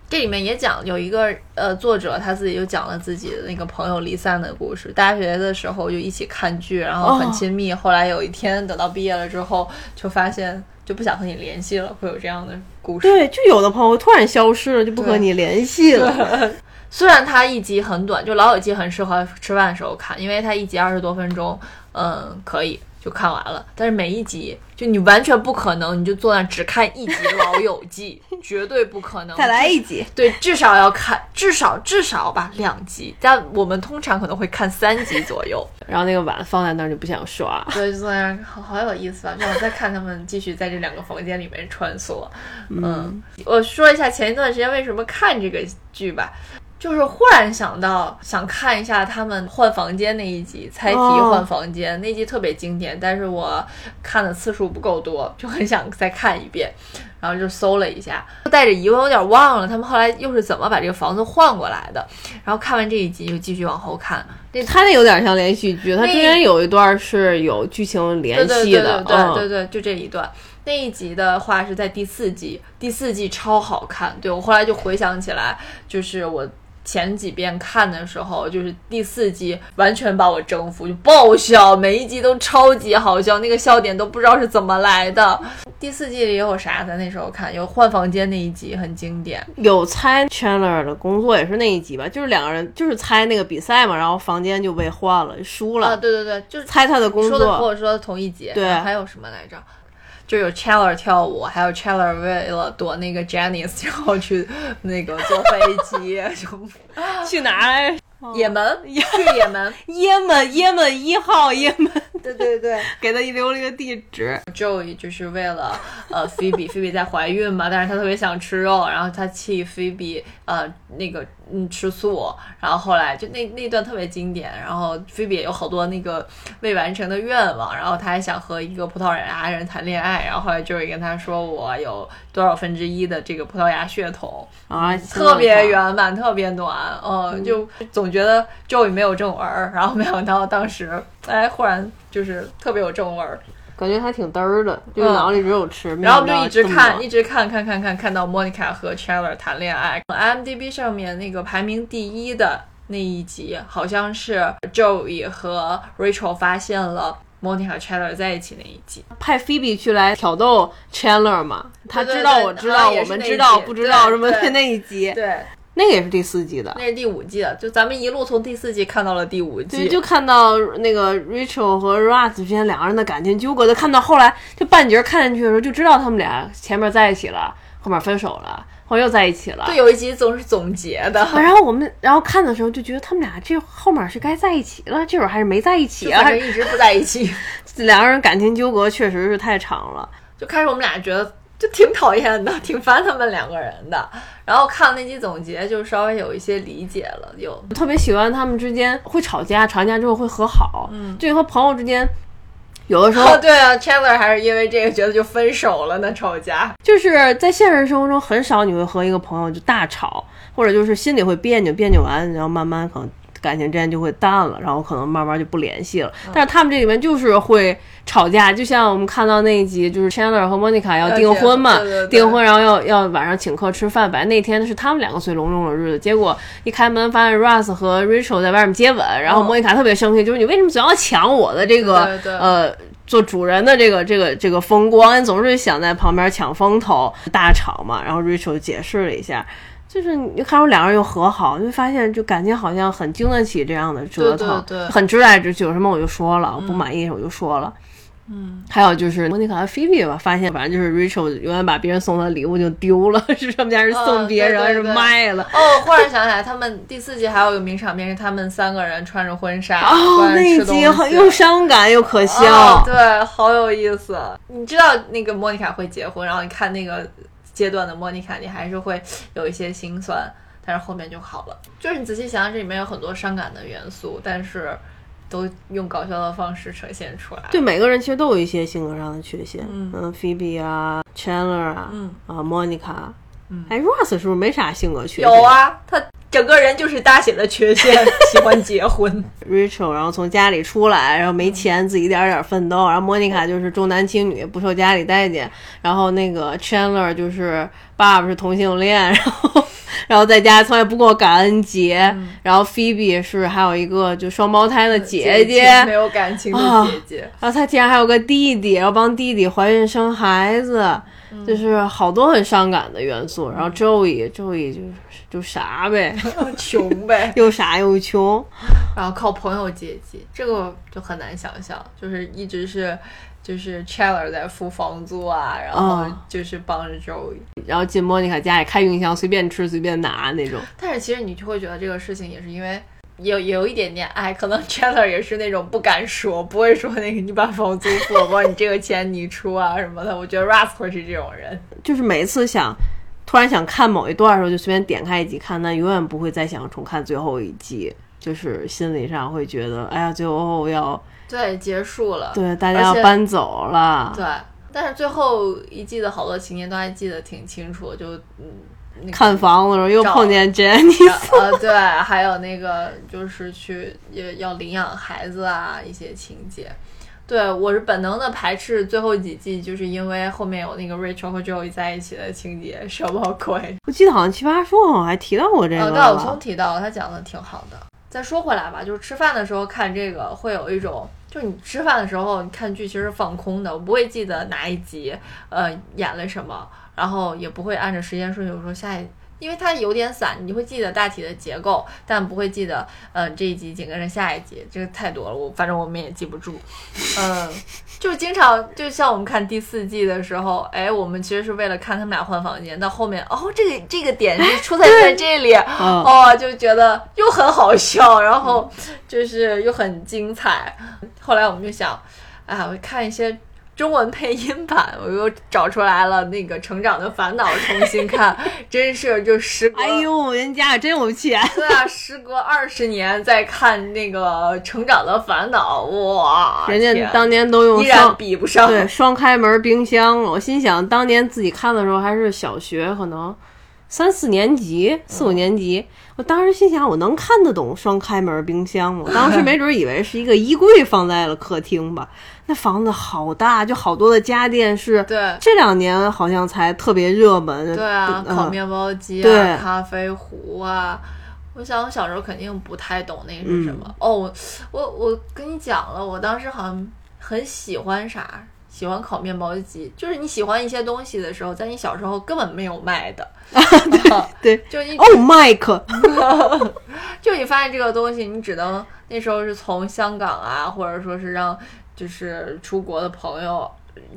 这里面也讲有一个呃作者他自己就讲了自己的那个朋友离散的故事。大学的时候就一起看剧，然后很亲密。后来有一天等到毕业了之后，就发现就不想和你联系了，会有这样的故事。对，就有的朋友突然消失了，就不和你联系了。虽然它一集很短，就《老友记》很适合吃饭的时候看，因为它一集二十多分钟，嗯，可以就看完了。但是每一集就你完全不可能，你就坐那只看一集《老友记》，绝对不可能。再来一集，对，至少要看，至少至少吧两集，但我们通常可能会看三集左右。然后那个碗放在那儿就不想刷。对，就坐在那儿，好好有意思啊！就我再看他们继续在这两个房间里面穿梭。嗯，我说一下前一段时间为什么看这个剧吧。就是忽然想到，想看一下他们换房间那一集，猜题哦换房间、那集特别经典，但是我看的次数不够多，就很想再看一遍，然后就搜了一下，带着疑问，有点忘了他们后来又是怎么把这个房子换过来的。然后看完这一集就继续往后看，那它那有点像连续剧，它中间有一段是有剧情联对系的，对对对嗯对对，就这一段。那一集的话是在第四季，第四季超好看。对我后来就回想起来，就是我前几遍看的时候，就是第四季完全把我征服，就爆笑，每一集都超级好笑，那个笑点都不知道是怎么来的。第四季里有啥？咱那时候看有换房间那一集很经典，有猜 Chandler 的工作也是那一集吧，就是两个人就是猜那个比赛嘛，然后房间就被换了，输了，啊，对对对，就是猜他的工作说的和。我说的同一集。对还有什么来着？就有 Chandler 跳舞，还有 Chandler 为了躲那个 Janice，然后去那个坐飞机，就 去哪儿？也门 去也门，也门，也门一号，也门，对对对。给他留了一个地址。Joey 就是为了呃菲比，菲比在怀孕嘛，但是他特别想吃肉，然后他气菲比呃那个嗯吃素，然后后来就那那段特别经典，然后菲比也有好多那个未完成的愿望，然后他还想和一个葡萄牙人谈恋爱，然后后来 Joey 跟他说我有多少分之一的这个葡萄牙血统，啊，特别圆满，特别暖，嗯，就总觉得 Joey 没有正文儿，然后没想到当时哎忽然就是特别有正文儿。感觉还挺嘚儿的，就是脑里只有吃。然后我们就一直看，一直看，看，看，看，看到 Monica 和 Chandler 谈恋爱。IMDB 上面那个排名第一的那一集，好像是 Joey 和 Rachel 发现了 Monica 和 Chandler 在一起那一集。派菲比去来挑逗 Chandler 嘛，他知道我知道，我们知道不知道对什么对那一集，对，那个也是第四季的。那是第五季的，就咱们一路从第四季看到了第五季，对，就看到那个 Rachel 和 Ross 之间两个人的感情纠葛，就看到后来就半截看进去的时候，就知道他们俩前面在一起了，后面分手了，后面又在一起了。对，有一集总是总结的，啊然后我们然后看的时候就觉得他们俩这后面是该在一起了，这会儿还是没在一起啊一直不在一起。两个人感情纠葛确实是太长了。就开始我们俩觉得就挺讨厌的，挺烦他们两个人的。然后看了那集总结，就稍微有一些理解了，有特别喜欢他们之间会吵架，吵架之后会和好，嗯，就和朋友之间。有的时候哦，对啊，Chandler 还是因为这个觉得就分手了呢，吵架。就是在现实生活中很少你会和一个朋友就大吵，或者就是心里会别扭，别扭完，然后慢慢可能感情之间就会淡了，然后可能慢慢就不联系了。嗯但是他们这里面就是会吵架，就像我们看到那一集，就是 Chandler 和 Monica 要订婚嘛，对对对订婚，然后要要晚上请客吃饭，本来那天是他们两个最隆重的日子，结果一开门发现 Russ 和 Rachel 在外面接吻，然后哦 Monica 特别生气，就是你为什么总要抢我的这个呃。做主人的这个这个这个风光，总是想在旁边抢风头，大吵嘛。然后 Rachel 解释了一下，就是你看我两个人又和好，就发现就感情好像很经得起这样的折腾，对对对很直来直去。有什么我就说了，我不满意我就说了。嗯，还有就是莫妮卡和菲比吧，发现反正就是 Rachel 永远把别人送的礼物就丢了，是他们家是送别人，还是卖了。哦，忽然想起来，他们第四季还有一个名场面是他们三个人穿着婚纱，哦，那一集很又伤感又可笑。哦，对，好有意思。你知道那个莫妮卡会结婚，然后你看那个阶段的莫妮卡，你还是会有一些心酸，但是后面就好了。就是你仔细想想，这里面有很多伤感的元素，但是都用搞笑的方式呈现出来。对每个人其实都有一些性格上的缺陷，嗯嗯，Phoebe 啊，Chandler 啊，嗯啊，Monica，嗯，哎，Ross 是不是没啥性格缺陷？有啊，他整个人就是大写的缺陷，喜欢结婚。Rachel，然后从家里出来，然后没钱，自己一点点奋斗。然后 Monica 就是重男轻女，不受家里待见。然后那个 Chandler 就是爸爸是同性恋，然后然后在家从来不过感恩节。然后 Phoebe 是还有一个就双胞胎的姐姐，没有感情的啊姐姐。然后他竟然还有个弟弟，然后帮弟弟怀孕生孩子，就是好多很伤感的元素。然后 Joey，Joey 就就啥呗，穷呗，又傻又穷。然后靠朋友接济，这个就很难想象，就是一直是就是 Chandler 在付房租啊，然后哦就是帮着 Joey，、然后进莫妮卡家里开冰箱，随便吃随便拿那种。但是其实你就会觉得这个事情也是因为。有有一点点爱，可能 Chandler 也是那种不敢说，不会说那个你把房租付了，或者你这个钱你出啊什么的。我觉得 Russ 会是这种人，就是每次想突然想看某一段的时候，就随便点开一集看，但永远不会再想重看最后一集。就是心理上会觉得，哎呀，最后要对，结束了，对大家要搬走了。对，但是最后一季的好多情节都还记得挺清楚，就嗯，那个看房子的时候又碰见 Jenny，呃，对，还有那个就是去也要领养孩子啊，一些情节。对我是本能的排斥最后几季，就是因为后面有那个 Rachel 和 Joey 在一起的情节，什么鬼？我记得好像奇葩说好像还提到过这个呃，吧。高晓松提到他讲的挺好的。再说回来吧，就是吃饭的时候看这个，会有一种，就你吃饭的时候你看剧其实放空的，我不会记得哪一集呃演了什么，然后也不会按照时间顺序我说下一因为它有点散，你会记得大体的结构，但不会记得，嗯、这一集紧跟着下一集，这个太多了，我反正我们也记不住，嗯。就是经常，就像我们看第四季的时候，哎，我们其实是为了看他们俩换房间，到后面哦，这个这个点是出现在这里，嗯哦，就觉得又很好笑，然后就是又很精彩。后来我们就想，啊，我看一些中文配音版，我又找出来了那个《成长的烦恼》，重新看，真是就时隔，哎呦，人家可真有钱。对啊，时隔二十年再看那个《成长的烦恼》，哇，人家当年都用依然比不上，对双开门冰箱了。我心想，当年自己看的时候还是小学，可能三四年级、四五年级。我当时心想，我能看得懂双开门冰箱吗？我当时没准以为是一个衣柜放在了客厅吧。那房子好大，就好多的家电是。对这两年好像才特别热门。对啊，嗯烤面包机啊，咖啡壶啊。我想我小时候肯定不太懂那是什嗯么、哦，我我我跟你讲了，我当时好像很喜欢啥，喜欢烤面包机，就是你喜欢一些东西的时候，在你小时候根本没有卖的，对，就你哦，麦克，就你发现这个东西，你只能那时候是从香港啊，或者说是让就是出国的朋友、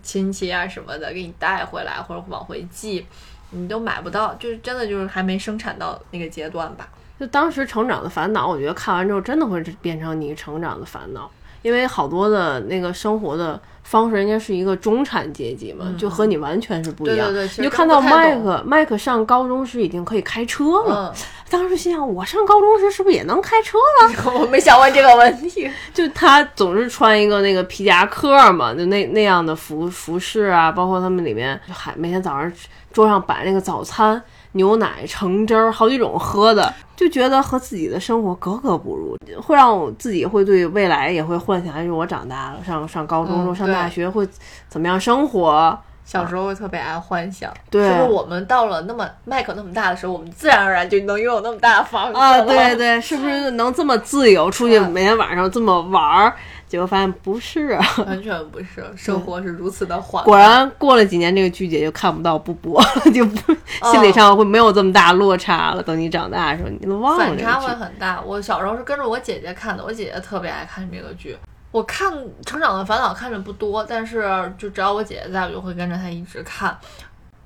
亲戚啊什么的给你带回来，或者往回寄，你都买不到，就是真的就是还没生产到那个阶段吧。就当时《成长的烦恼》，我觉得看完之后真的会变成你成长的烦恼，因为好多的那个生活的方式，人家是一个中产阶级嘛，就和你完全是不一样。嗯对对对你就看到真不太麦克麦克上高中时已经可以开车了，嗯，当时心想，我上高中时是不是也能开车了？我没想问这个问题。就他总是穿一个那个皮夹克嘛，就那那样的服服饰啊，包括他们里面还每天早上桌上摆那个早餐，牛奶、橙汁儿，好几种喝的，就觉得和自己的生活格格不入，会让我自己会对未来也会幻想，就是我长大了，上上高中上大学会怎么样生活。小时候会特别爱幻想，对是不是我们到了那么麦克那么大的时候，我们自然而然就能拥有那么大的房子啊，对对，是不是能这么自由出去嗯每天晚上这么玩儿？结果发现不是啊，完全不是，生活是如此的缓慢。果然过了几年，这个剧姐就看不到不播了，就不哦心理上会没有这么大落差了。等你长大的时候，你都忘了反差。会很大。我小时候是跟着我姐姐看的，我姐姐特别爱看这个剧。我看《成长的烦恼》看的不多，但是就只要我姐姐在，我就会跟着她一直看。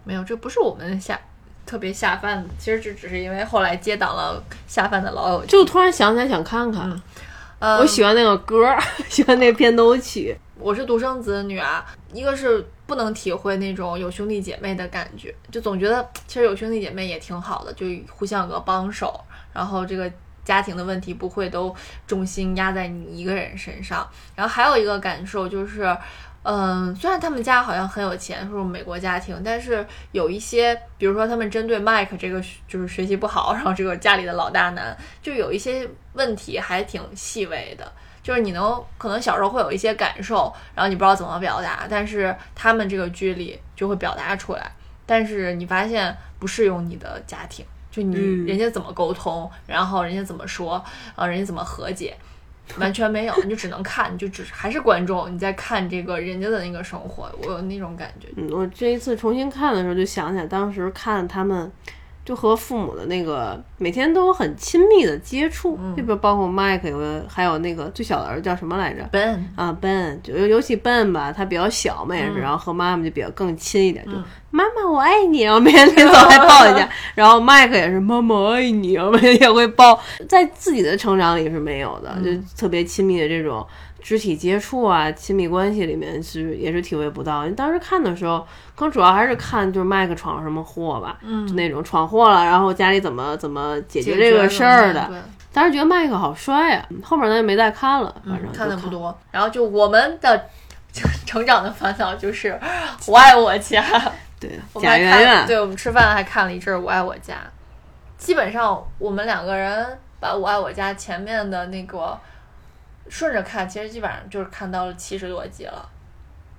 没有，这不是我们下特别下饭的，其实这只是因为后来接档了下饭的老友。就突然想起来想看看，嗯我喜欢那个歌儿，喜欢那个片头曲。我是独生子女啊，一个是不能体会那种有兄弟姐妹的感觉，就总觉得其实有兄弟姐妹也挺好的，就互相有个帮手，然后这个家庭的问题不会都重心压在你一个人身上。然后还有一个感受就是。嗯，虽然他们家好像很有钱，是美国家庭，但是有一些，比如说他们针对 Mike 这个就是学习不好，然后这个家里的老大难，就有一些问题还挺细微的。就是你能可能小时候会有一些感受，然后你不知道怎么表达，但是他们这个剧里就会表达出来。但是你发现不适用你的家庭，就你、嗯人家怎么沟通，然后人家怎么说，呃，人家怎么和解，完全没有，你就只能看，你就只还是观众，你在看这个人家的那个生活，我有那种感觉。嗯，我这一次重新看的时候，就想起来当时看他们。就和父母的那个每天都有很亲密的接触，嗯这边包括 Mike 有个，还有那个最小的儿子叫什么来着？Ben，啊，Ben 就尤尤其 Ben 吧，他比较小嘛也是，嗯然后和妈妈就比较更亲一点，就妈妈我爱你，然后每天临走还抱一下，然后麦克也是妈妈我爱你，然后每天也会抱，在自己的成长里是没有的，就特别亲密的这种肢体接触啊，亲密关系里面是也是体会不到。当时看的时候，更主要还是看就是麦克闯什么祸吧，嗯就那种闯祸了，然后家里怎么怎么解决这个事儿的。对当时觉得麦克好帅啊，后面咱就没再看了，反正嗯，看的不多。然后就我们的 成长的烦恼就是我爱我家。对，贾圆圆，对我们吃饭还看了一阵儿《我爱我家》，基本上我们两个人把《我爱我家》前面的那个顺着看，其实基本上就是看到了七十多集了。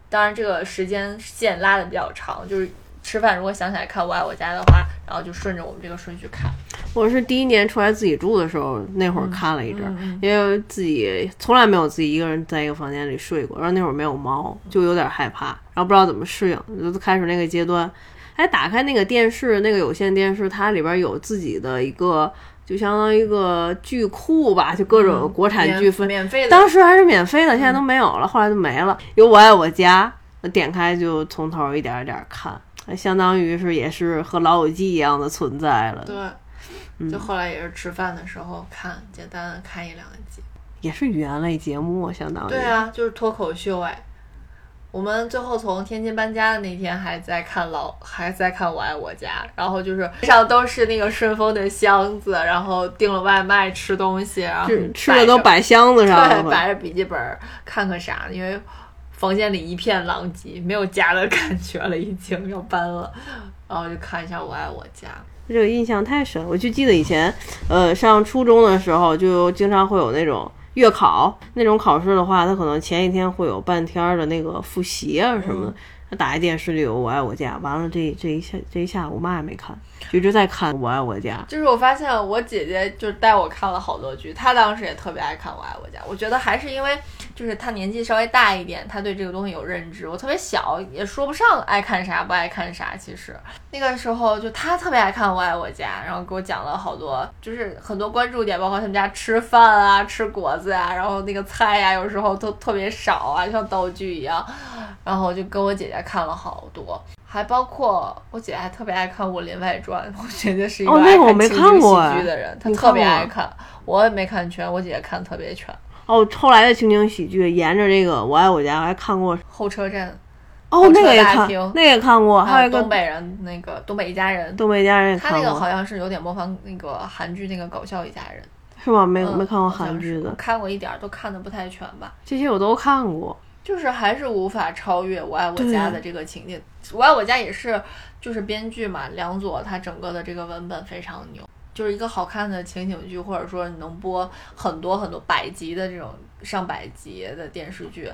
当然，这个时间线拉的比较长，就是吃饭如果想起来看《我爱我家》的话，然后就顺着我们这个顺序看。我是第一年出来自己住的时候，那会儿看了一阵因为自己从来没有自己一个人在一个房间里睡过，然后那会儿没有猫，就有点害怕，然后不知道怎么适应，就开始那个阶段。哎，打开那个电视，那个有线电视，它里边有自己的一个，就相当于一个剧库吧，就各种国产剧分。嗯免费的，当时还是免费的，现在都没有了，后来就没了。有《我爱我家》，点开就从头一点一点看，相当于是也是和《老友记》一样的存在了，对，就后来也是吃饭的时候看，简单的看一两集。也是语言类节目，相当于。对啊，就是脱口秀哎。我们最后从天津搬家的那天还在看老，还在看《我爱我家》，然后就是上都是那个顺丰的箱子，然后订了外卖吃东西，然后吃吃的都摆摆箱子上了对，摆着笔记本看看啥，因为房间里一片狼藉，没有家的感觉了，已经要搬了，然后就看一下《我爱我家》。这个印象太深，我就记得以前，呃，上初中的时候就经常会有那种月考那种考试的话，他可能前一天会有半天儿的那个复习啊什么的。他打开电视里有《我爱我家》，完了这这一下这一下午嘛也没看，就一直在看《我爱我家》。就是我发现我姐姐就是带我看了好多剧，她当时也特别爱看《我爱我家》。我觉得还是因为就是他年纪稍微大一点，他对这个东西有认知。我特别小，也说不上爱看啥不爱看啥。其实那个时候就他特别爱看《我爱我家》，然后给我讲了好多，就是很多关注点，包括他们家吃饭啊、吃果子呀、然后那个菜呀、有时候都特别少啊，像道具一样。然后我就跟我姐姐看了好多。还包括我姐还特别爱看《武林外传》，我姐姐是一个哦爱看情景喜剧的人，她特别爱看，我也没看全，我姐姐看得特别全。哦，后来的情景喜剧沿着这个《我爱我家》我还看过，候车站，哦那个也看那个也看过，还有一个东北人那个东北一家人，东北一家人也看过，他那个好像是有点模仿那个韩剧那个搞笑一家人。是吗？没嗯没看过韩剧的，看过一点儿，都看的不太全吧。这些我都看过。就是还是无法超越《我爱我家》的这个情景，《我爱我家》也是就是编剧嘛，梁左他整个的这个文本非常牛，就是一个好看的情景剧，或者说你能播很多很多百集的这种上百集的电视剧，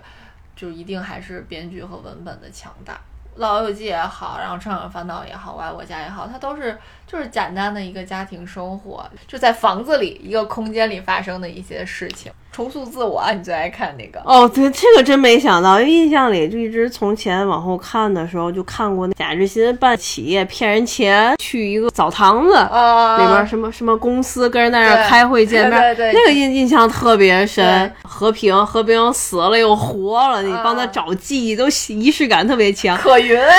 就一定还是编剧和文本的强大。《老友记》也好，然后《成长烦恼》也好，《我爱我家》也好，它都是就是简单的一个家庭生活，就在房子里一个空间里发生的一些事情，重塑自我啊。你最爱看那个？哦，对，这个真没想到，因为印象里就一直从前往后看的时候就看过贾志新办企业骗人钱，去一个澡堂子。啊，里边什么什么公司跟人在那开会见面，对对对那个印印象特别深对。和平和平死了又活了，你帮他啊找记忆，都仪式感特别强。可云哎，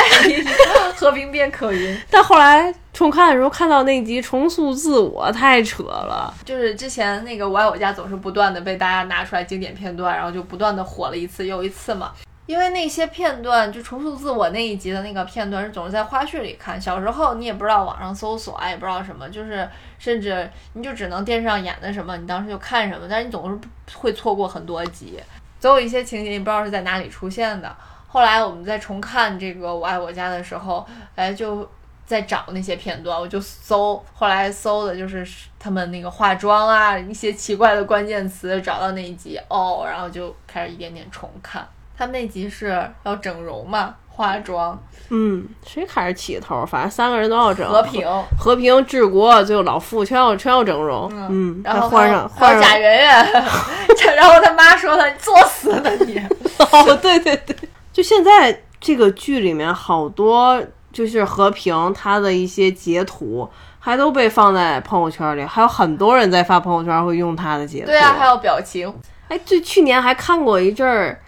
和平变可云，但后来重看的时候看到那集重塑自我，太扯了。就是之前那个《我爱我家》总是不断的被大家拿出来经典片段，然后就不断的火了一次又一次嘛。因为那些片段，就重塑自我那一集的那个片段，是总是在花絮里看。小时候你也不知道网上搜索啊，也不知道什么，就是甚至你就只能电视上演的什么，你当时就看什么，但是你总是会错过很多集，总有一些情节你不知道是在哪里出现的。后来我们在重看这个《我爱我家》的时候，哎，就在找那些片段，我就搜，后来搜的就是他们那个化妆啊，一些奇怪的关键词，找到那一集哦，然后就开始一点点重看。他们那集是要整容嘛，化妆，嗯，谁开始起头？反正三个人都要整。和平，和平治国，最后老傅全要全要整容。嗯，然后换上换上贾圆圆，然后他妈说他你作死呢你，哦，对对对，就现在这个剧里面好多就是和平他的一些截图，还都被放在朋友圈里，还有很多人在发朋友圈会用他的截图。对啊，还有表情，哎，就，去年还看过一阵儿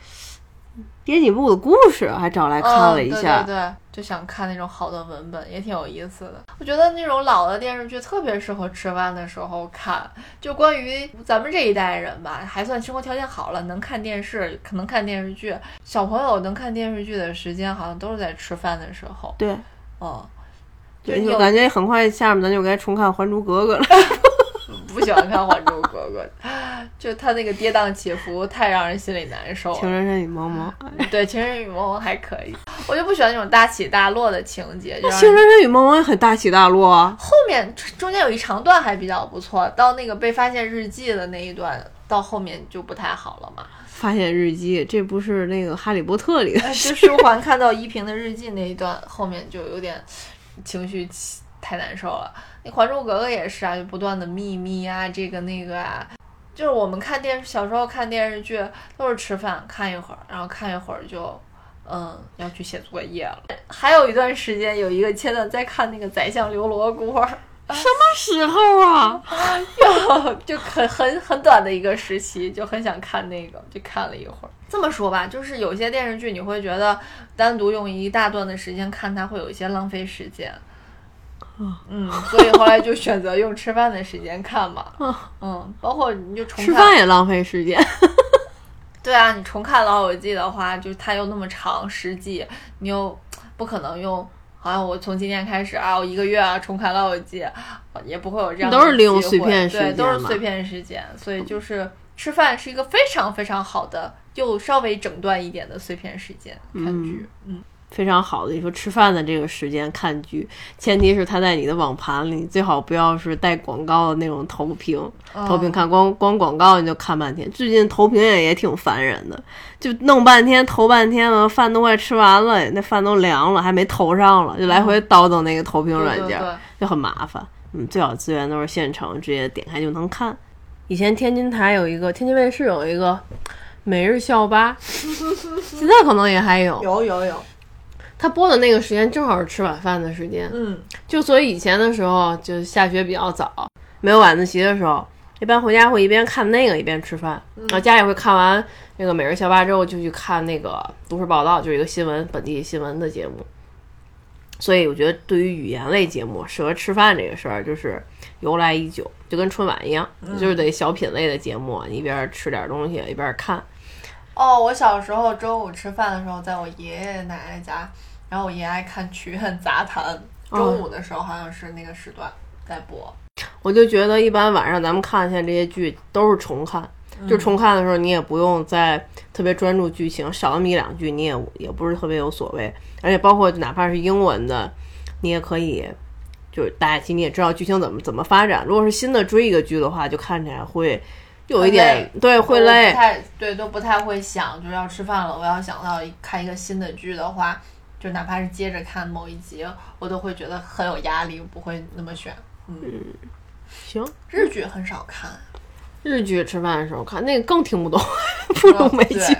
编辑部的故事，还找来看了一下。嗯、对对对，就想看那种好的文本，也挺有意思的。我觉得那种老的电视剧特别适合吃饭的时候看。就关于咱们这一代人吧，还算生活条件好了，能看电视，可能看电视剧。小朋友能看电视剧的时间，好像都是在吃饭的时候。对，嗯，就就感觉很快下面咱就该重看《还珠格格》了。不喜欢看《还珠格格》，就他那个跌宕起伏太让人心里难受了。情深深雨蒙蒙，对《情深深雨蒙蒙》还可以，我就不喜欢那种大起大落的情节。就让情人人深雨蒙蒙也很大起大落啊。后面中间有一长段还比较不错，到那个被发现日记的那一段，到后面就不太好了嘛。发现日记，这不是那个《哈利波特》里的哎就书桓看到依萍的日记那一段，后面就有点情绪起太难受了。那《还珠格格》也是啊，就不断的秘密啊，这个那个啊，就是我们看电视，小时候看电视剧都是吃饭看一会儿，然后看一会儿就嗯，要去写作业了。还有一段时间，有一个阶段在看那个《宰相刘罗锅》，什么时候啊？就很很很短的一个时期，就很想看那个，就看了一会儿。这么说吧，就是有些电视剧你会觉得单独用一大段的时间看它会有一些浪费时间。嗯，所以后来就选择用吃饭的时间看嘛。嗯，包括你就重看吃饭也浪费时间。对啊，你重看《老友记》的话，就是它又那么长十季，你又不可能用，好像我从今天开始啊，我一个月啊重看《老友记》，也不会有这样的都是利用碎片时对，间对都是碎片时间，所以就是吃饭是一个非常非常好的，又稍微整段一点的碎片时间看剧。嗯，非常好的，你说吃饭的这个时间看剧，前提是它在你的网盘里，最好不要是带广告的那种投屏，哦投屏看光光广告你就看半天。最近投屏也也挺烦人的，就弄半天投半天了，饭都快吃完了，那饭都凉了，还没投上了，就来回叨叨那个投屏软件，就很麻烦。嗯，最好资源都是现成，直接点开就能看。以前天津台有一个，天津卫视有一个每日校吧，现在可能也还有。有有有，他播的那个时间正好是吃晚饭的时间，嗯，就所以以前的时候就下学比较早，没有晚自习的时候，一般回家会一边看那个一边吃饭，然后家里会看完那个每日校吧之后就去看那个都市报道，就是一个新闻本地新闻的节目。所以我觉得对于语言类节目适合吃饭这个事儿，就是由来已久，就跟春晚一样，就是得小品类的节目，一边吃点东西一边看。哦，我小时候中午吃饭的时候，在我爷爷奶奶家，然后我爷爷爱看《曲苑杂谈》，中午的时候好像是那个时段在播。我就觉得一般晚上咱们看现在这些剧都是重看，就重看的时候你也不用再特别专注剧情，少那么一两句你也也不是特别有所谓，而且包括哪怕是英文的，你也可以就是大家其实你也知道剧情怎么怎么发展。如果是新的追一个剧的话，就看起来会有一点对会累不，太对，都不太会想，就是要吃饭了，我要想到看一个新的剧的话，就哪怕是接着看某一集，我都会觉得很有压力，不会那么选。嗯，行。日剧很少看，日剧吃饭的时候看那个更听不懂，不如美剧。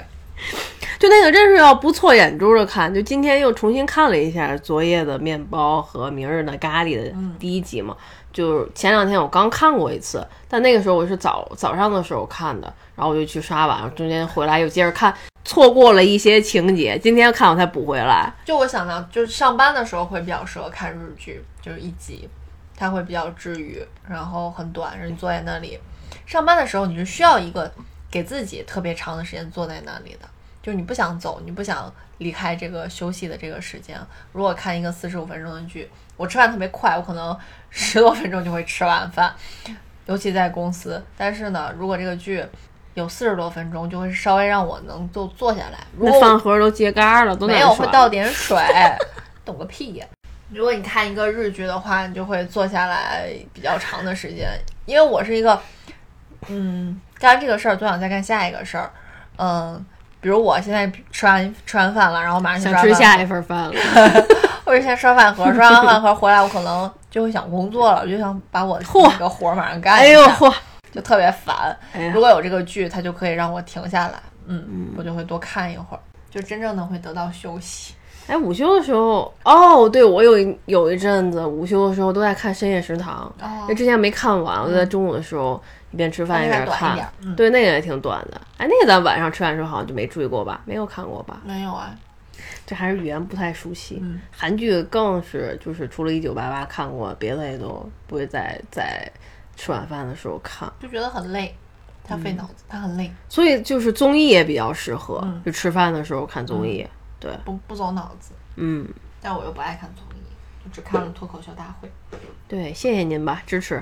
就那个真是要不错眼珠的看。就今天又重新看了一下昨夜的面包和明日的咖喱的第一集嘛，就是前两天我刚看过一次，但那个时候我是早早上的时候看的，然后我就去刷碗，中间回来又接着看，错过了一些情节，今天看我才补回来。就我想到，就是上班的时候会比较适合看日剧，就是一集，它会比较治愈，然后很短，然后你坐在那里。上班的时候你是需要一个给自己特别长的时间坐在那里的，就是你不想走，你不想离开这个休息的这个时间。如果看一个四十五分钟的剧，我吃饭特别快，我可能十多分钟就会吃完饭，尤其在公司。但是呢，如果这个剧有四十多分钟，就会稍微让我能够坐下来。如果那饭盒都揭盖了，都没有，会倒点 水，懂个屁呀！如果你看一个日剧的话，你就会坐下来比较长的时间。因为我是一个，嗯，干完这个事儿总想再干下一个事儿，嗯，比如我现在吃完吃完饭了，然后马上去想吃下一份饭了。或者先刷饭盒，刷完饭盒回来，我可能就会想工作了，我就想把我嚯那个活儿马上干哎一下，呦嚯！就特别烦。如果有这个剧，它就可以让我停下来，嗯，我就会多看一会儿，就真正的会得到休息。哎，午休的时候，哦，对我有一有一阵子午休的时候都在看《深夜食堂》哦因为之前没看完，我就在中午的时候一边吃饭一边看。对，那个也挺短的。哎，那个咱晚上吃饭的时候好像就没注意过吧？没有看过吧？没有啊，这还是语言不太熟悉。嗯韩剧更是，就是除了一九八八看过，别的也都不会在在吃晚饭的时候看。就觉得很累，他费脑子，它很累，所以就是综艺也比较适合，嗯就吃饭的时候看综艺。对，不不走脑子。嗯，但我又不爱看综艺，就只看了脱口秀大会。对，谢谢您吧，支持，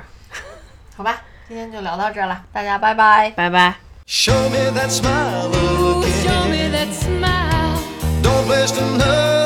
好吧，今天就聊到这儿了，大家拜拜。拜拜。Show me that smile again. Show me that smile. Don't waste another